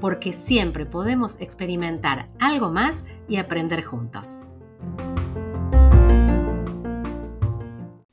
porque siempre podemos experimentar algo más y aprender juntos.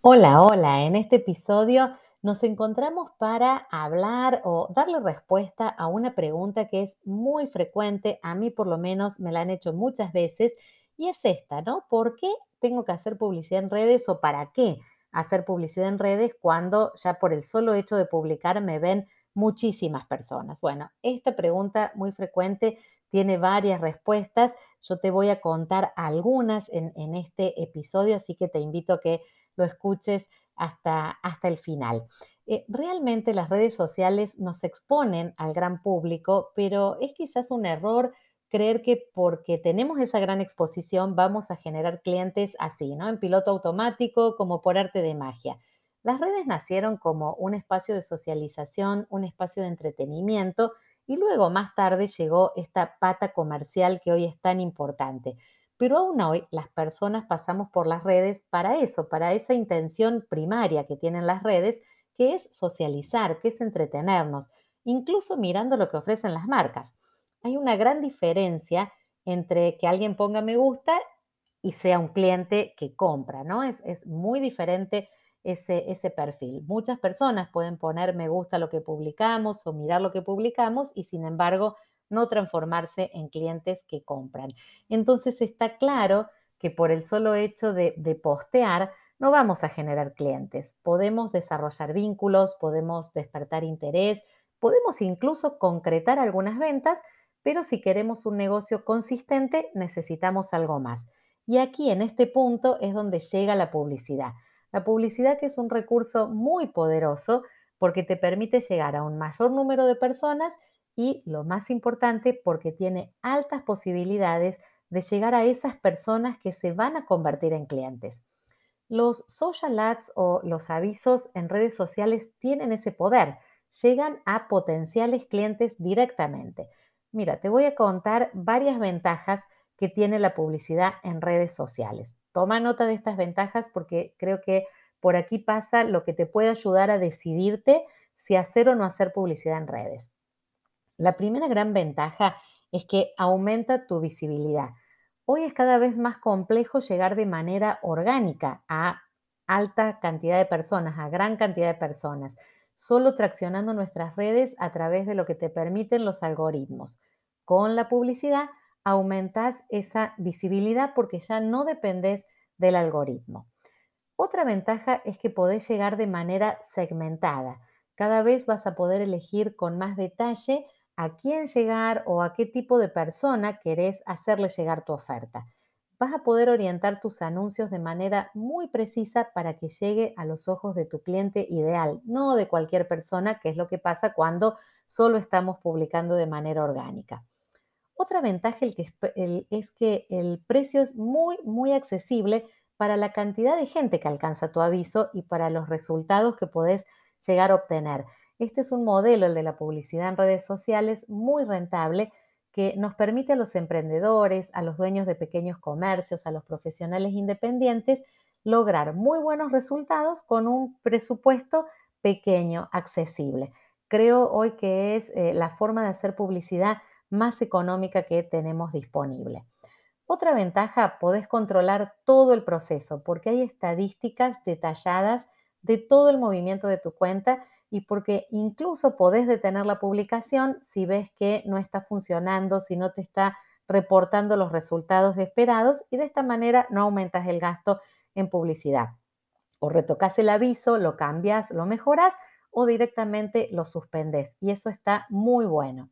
Hola, hola, en este episodio nos encontramos para hablar o darle respuesta a una pregunta que es muy frecuente, a mí por lo menos me la han hecho muchas veces, y es esta, ¿no? ¿Por qué tengo que hacer publicidad en redes o para qué hacer publicidad en redes cuando ya por el solo hecho de publicar me ven muchísimas personas? Bueno, esta pregunta muy frecuente tiene varias respuestas. Yo te voy a contar algunas en, este episodio, así que te invito a que lo escuches hasta, hasta el final. Eh, realmente las redes sociales nos exponen al gran público, pero es quizás un error creer que porque tenemos esa gran exposición vamos a generar clientes así, ¿no? En piloto automático, como por arte de magia. Las redes nacieron como un espacio de socialización, un espacio de entretenimiento y luego más tarde llegó esta pata comercial que hoy es tan importante. Pero aún hoy las personas pasamos por las redes para eso, para esa intención primaria que tienen las redes, que es socializar, que es entretenernos, incluso mirando lo que ofrecen las marcas. Hay una gran diferencia entre que alguien ponga me gusta y sea un cliente que compra, ¿no? Es, es muy diferente ese, ese perfil. Muchas personas pueden poner me gusta lo que publicamos o mirar lo que publicamos y sin embargo no transformarse en clientes que compran. Entonces está claro que por el solo hecho de, postear no vamos a generar clientes. Podemos desarrollar vínculos, podemos despertar interés, podemos incluso concretar algunas ventas, pero si queremos un negocio consistente necesitamos algo más. Y aquí en este punto es donde llega la publicidad. La publicidad que es un recurso muy poderoso porque te permite llegar a un mayor número de personas y lo más importante porque tiene altas posibilidades de llegar a esas personas que se van a convertir en clientes. Los social ads o los avisos en redes sociales tienen ese poder, llegan a potenciales clientes directamente. Mira, te voy a contar varias ventajas que tiene la publicidad en redes sociales. Toma nota de estas ventajas porque creo que por aquí pasa lo que te puede ayudar a decidirte si hacer o no hacer publicidad en redes. La primera gran ventaja es que aumenta tu visibilidad. Hoy es cada vez más complejo llegar de manera orgánica a alta cantidad de personas, a gran cantidad de personas, solo traccionando nuestras redes a través de lo que te permiten los algoritmos. Con la publicidad aumentas esa visibilidad porque ya no dependes del algoritmo. Otra ventaja es que podés llegar de manera segmentada. Cada vez vas a poder elegir con más detalle a quién llegar o a qué tipo de persona querés hacerle llegar tu oferta. Vas a poder orientar tus anuncios de manera muy precisa para que llegue a los ojos de tu cliente ideal, no de cualquier persona, que es lo que pasa cuando solo estamos publicando de manera orgánica. Otra ventaja es que el precio es muy, muy accesible para la cantidad de gente que alcanza tu aviso y para los resultados que podés llegar a obtener. Este es un modelo, el de la publicidad en redes sociales, muy rentable que nos permite a los emprendedores, a los dueños de pequeños comercios, a los profesionales independientes, lograr muy buenos resultados con un presupuesto pequeño, accesible. Creo hoy que es eh, la forma de hacer publicidad más económica que tenemos disponible. Otra ventaja, podés controlar todo el proceso porque hay estadísticas detalladas de todo el movimiento de tu cuenta y porque incluso podés detener la publicación si ves que no está funcionando, si no te está reportando los resultados esperados y de esta manera no aumentas el gasto en publicidad. O retocas el aviso, lo cambias, lo mejoras o directamente lo suspendes y eso está muy bueno.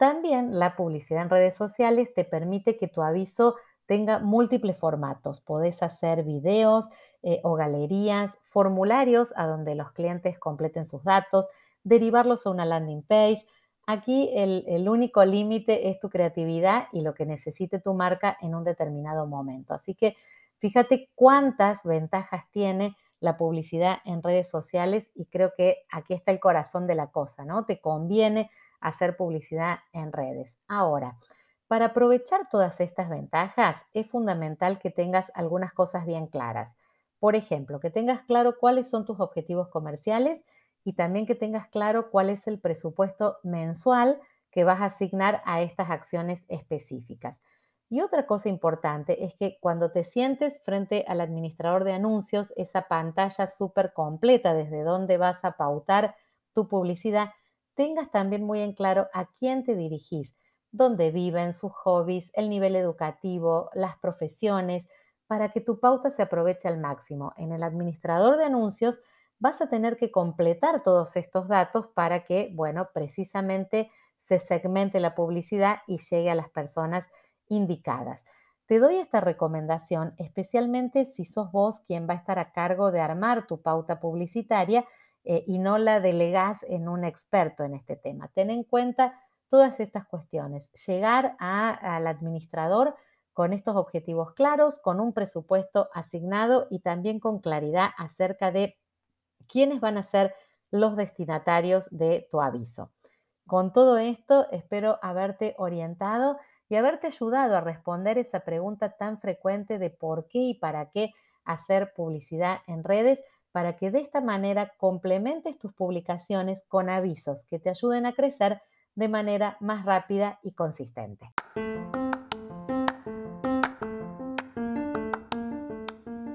También la publicidad en redes sociales te permite que tu aviso tenga múltiples formatos. Podés hacer videos eh, o galerías, formularios a donde los clientes completen sus datos, derivarlos a una landing page, Aquí el, único límite es tu creatividad y lo que necesite tu marca en un determinado momento. Así que fíjate cuántas ventajas tiene la publicidad en redes sociales y creo que aquí está el corazón de la cosa, ¿no? Te conviene hacer publicidad en redes. Ahora, para aprovechar todas estas ventajas es fundamental que tengas algunas cosas bien claras. Por ejemplo, que tengas claro cuáles son tus objetivos comerciales y también que tengas claro cuál es el presupuesto mensual que vas a asignar a estas acciones específicas. Y otra cosa importante es que cuando te sientes frente al administrador de anuncios, esa pantalla súper completa desde donde vas a pautar tu publicidad, tengas también muy en claro a quién te dirigís, dónde viven, sus hobbies, el nivel educativo, las profesiones, para que tu pauta se aproveche al máximo. En el administrador de anuncios vas a tener que completar todos estos datos para que, bueno, precisamente se segmente la publicidad y llegue a las personas indicadas. Te doy esta recomendación especialmente si sos vos quien va a estar a cargo de armar tu pauta publicitaria eh, y no la delegás en un experto en este tema. Ten en cuenta todas estas cuestiones. Llegar al administrador con estos objetivos claros, con un presupuesto asignado y también con claridad acerca de quiénes van a ser los destinatarios de tu aviso. Con todo esto, espero haberte orientado y haberte ayudado a responder esa pregunta tan frecuente de por qué y para qué hacer publicidad en redes, para que de esta manera complementes tus publicaciones con avisos que te ayuden a crecer de manera más rápida y consistente.